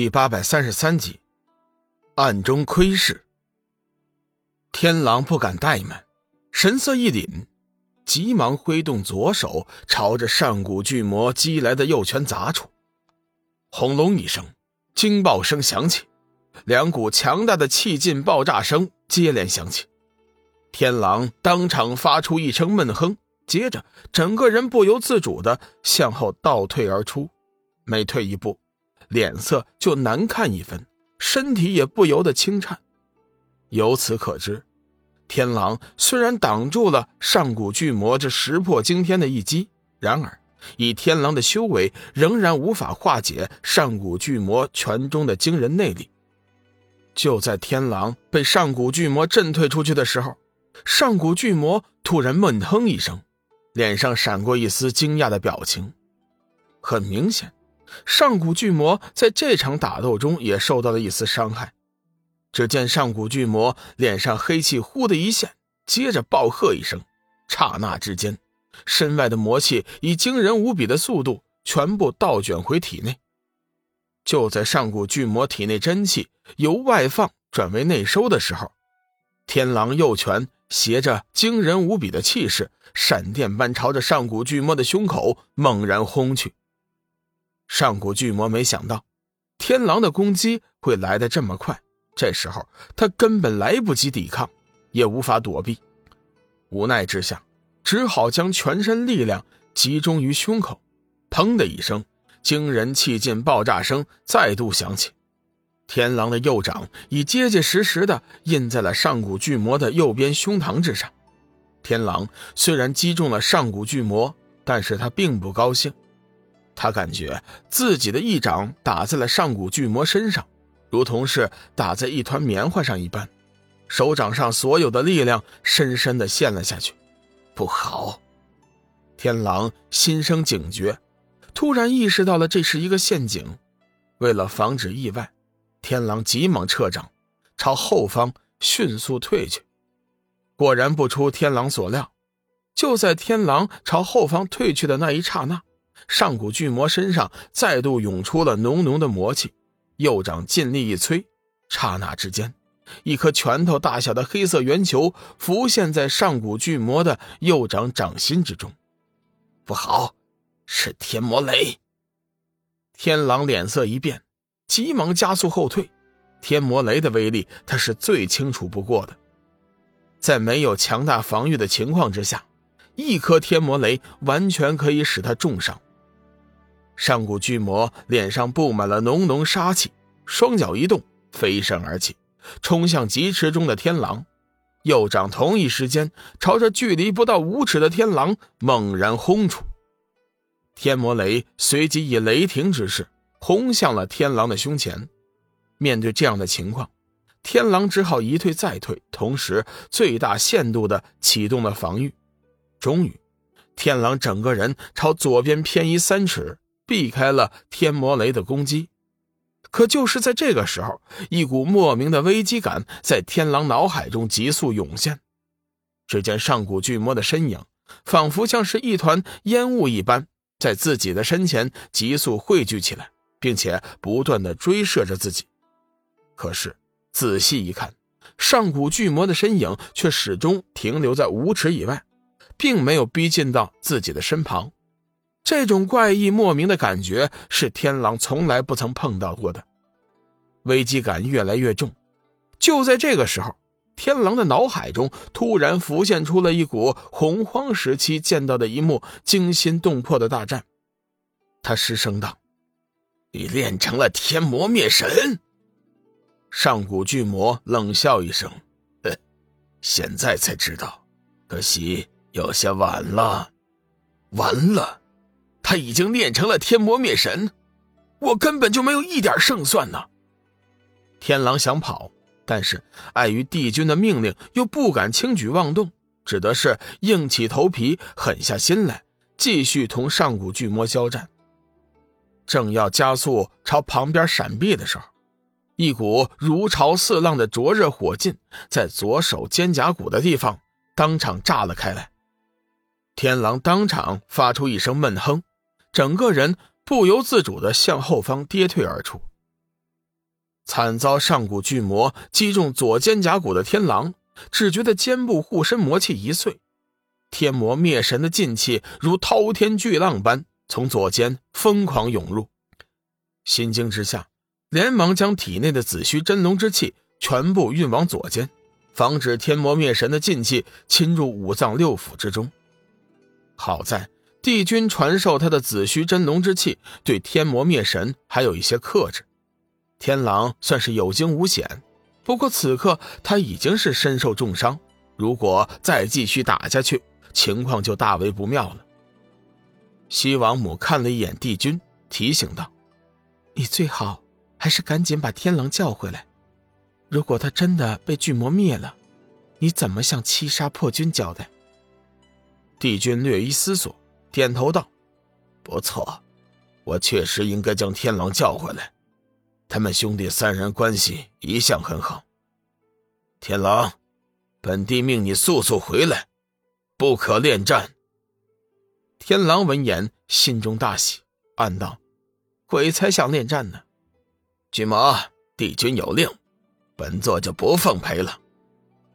第八百三十三集，暗中窥视。天狼不敢怠慢，神色一凛，急忙挥动左手，朝着上古巨魔击来的右拳砸出。轰隆一声，惊爆声响起，两股强大的气劲爆炸声接连响起。天狼当场发出一声闷哼，接着整个人不由自主的向后倒退而出，每退一步。脸色就难看一分，身体也不由得轻颤。由此可知，天狼虽然挡住了上古巨魔这石破惊天的一击，然而以天狼的修为，仍然无法化解上古巨魔拳中的惊人内力。就在天狼被上古巨魔震退出去的时候，上古巨魔突然闷哼一声，脸上闪过一丝惊讶的表情。很明显。上古巨魔在这场打斗中也受到了一丝伤害。只见上古巨魔脸上黑气忽的一现，接着暴喝一声，刹那之间，身外的魔气以惊人无比的速度全部倒卷回体内。就在上古巨魔体内真气由外放转为内收的时候，天狼右拳携着惊人无比的气势，闪电般朝着上古巨魔的胸口猛然轰去。上古巨魔没想到，天狼的攻击会来得这么快。这时候他根本来不及抵抗，也无法躲避。无奈之下，只好将全身力量集中于胸口。砰的一声，惊人气劲爆炸声再度响起。天狼的右掌已结结实实的印在了上古巨魔的右边胸膛之上。天狼虽然击中了上古巨魔，但是他并不高兴。他感觉自己的一掌打在了上古巨魔身上，如同是打在一团棉花上一般，手掌上所有的力量深深的陷了下去。不好！天狼心生警觉，突然意识到了这是一个陷阱。为了防止意外，天狼急忙撤掌，朝后方迅速退去。果然不出天狼所料，就在天狼朝后方退去的那一刹那。上古巨魔身上再度涌出了浓浓的魔气，右掌尽力一催，刹那之间，一颗拳头大小的黑色圆球浮现在上古巨魔的右掌掌心之中。不好，是天魔雷！天狼脸色一变，急忙加速后退。天魔雷的威力，他是最清楚不过的，在没有强大防御的情况之下，一颗天魔雷完全可以使他重伤。上古巨魔脸上布满了浓浓杀气，双脚一动，飞身而起，冲向疾驰中的天狼，右掌同一时间朝着距离不到五尺的天狼猛然轰出。天魔雷随即以雷霆之势轰向了天狼的胸前。面对这样的情况，天狼只好一退再退，同时最大限度的启动了防御。终于，天狼整个人朝左边偏移三尺。避开了天魔雷的攻击，可就是在这个时候，一股莫名的危机感在天狼脑海中急速涌现。只见上古巨魔的身影，仿佛像是一团烟雾一般，在自己的身前急速汇聚起来，并且不断的追射着自己。可是仔细一看，上古巨魔的身影却始终停留在五尺以外，并没有逼近到自己的身旁。这种怪异莫名的感觉是天狼从来不曾碰到过的，危机感越来越重。就在这个时候，天狼的脑海中突然浮现出了一股洪荒时期见到的一幕惊心动魄的大战。他失声道：“你练成了天魔灭神。”上古巨魔冷笑一声：“，现在才知道，可惜有些晚了，完了。”他已经练成了天魔灭神，我根本就没有一点胜算呢。天狼想跑，但是碍于帝君的命令，又不敢轻举妄动，只得是硬起头皮，狠下心来，继续同上古巨魔交战。正要加速朝旁边闪避的时候，一股如潮似浪的灼热火劲在左手肩胛骨的地方当场炸了开来。天狼当场发出一声闷哼。整个人不由自主的向后方跌退而出，惨遭上古巨魔击中左肩胛骨的天狼，只觉得肩部护身魔气一碎，天魔灭神的劲气如滔天巨浪般从左肩疯狂涌入，心惊之下，连忙将体内的紫虚真龙之气全部运往左肩，防止天魔灭神的劲气侵入五脏六腑之中。好在帝君传授他的紫虚真龙之气，对天魔灭神还有一些克制。天狼算是有惊无险，不过此刻他已经是身受重伤，如果再继续打下去，情况就大为不妙了。西王母看了一眼帝君，提醒道：“你最好还是赶紧把天狼叫回来。如果他真的被巨魔灭了，你怎么向七杀破军交代？”帝君略一思索，点头道：“不错，我确实应该将天狼叫回来。他们兄弟三人关系一向很好。天狼，本帝命你速速回来，不可恋战。”天狼闻言，心中大喜，暗道：“鬼才想恋战呢！”巨魔，帝君有令，本座就不奉陪了。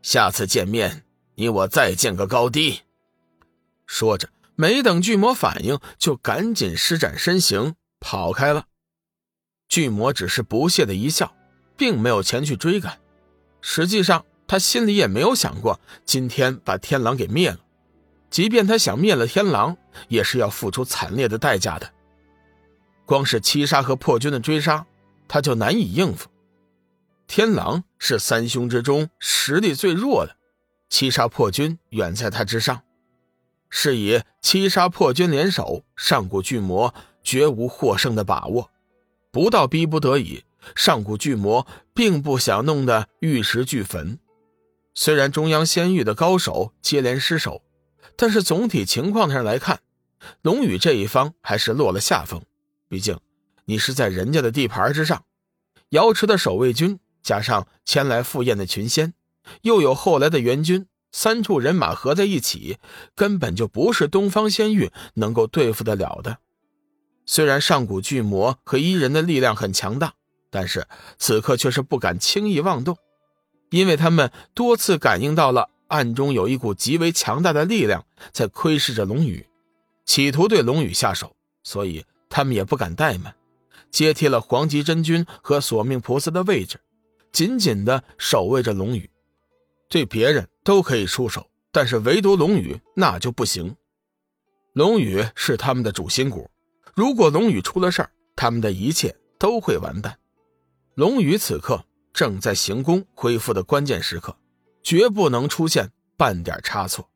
下次见面，你我再见个高低。说着，没等巨魔反应，就赶紧施展身形跑开了。巨魔只是不屑的一笑，并没有前去追赶。实际上，他心里也没有想过今天把天狼给灭了。即便他想灭了天狼，也是要付出惨烈的代价的。光是七杀和破军的追杀，他就难以应付。天狼是三凶之中实力最弱的，七杀破军远在他之上。是以七杀破军联手，上古巨魔绝无获胜的把握。不到逼不得已，上古巨魔并不想弄得玉石俱焚。虽然中央仙域的高手接连失手，但是总体情况上来看，龙宇这一方还是落了下风。毕竟你是在人家的地盘之上，瑶池的守卫军加上前来赴宴的群仙，又有后来的援军。三处人马合在一起，根本就不是东方仙域能够对付得了的。虽然上古巨魔和伊人的力量很强大，但是此刻却是不敢轻易妄动，因为他们多次感应到了暗中有一股极为强大的力量在窥视着龙宇，企图对龙宇下手，所以他们也不敢怠慢，接替了黄极真君和索命菩萨的位置，紧紧的守卫着龙宇。对别人都可以出手，但是唯独龙宇那就不行。龙宇是他们的主心骨，如果龙宇出了事儿，他们的一切都会完蛋。龙宇此刻正在行宫恢复的关键时刻，绝不能出现半点差错。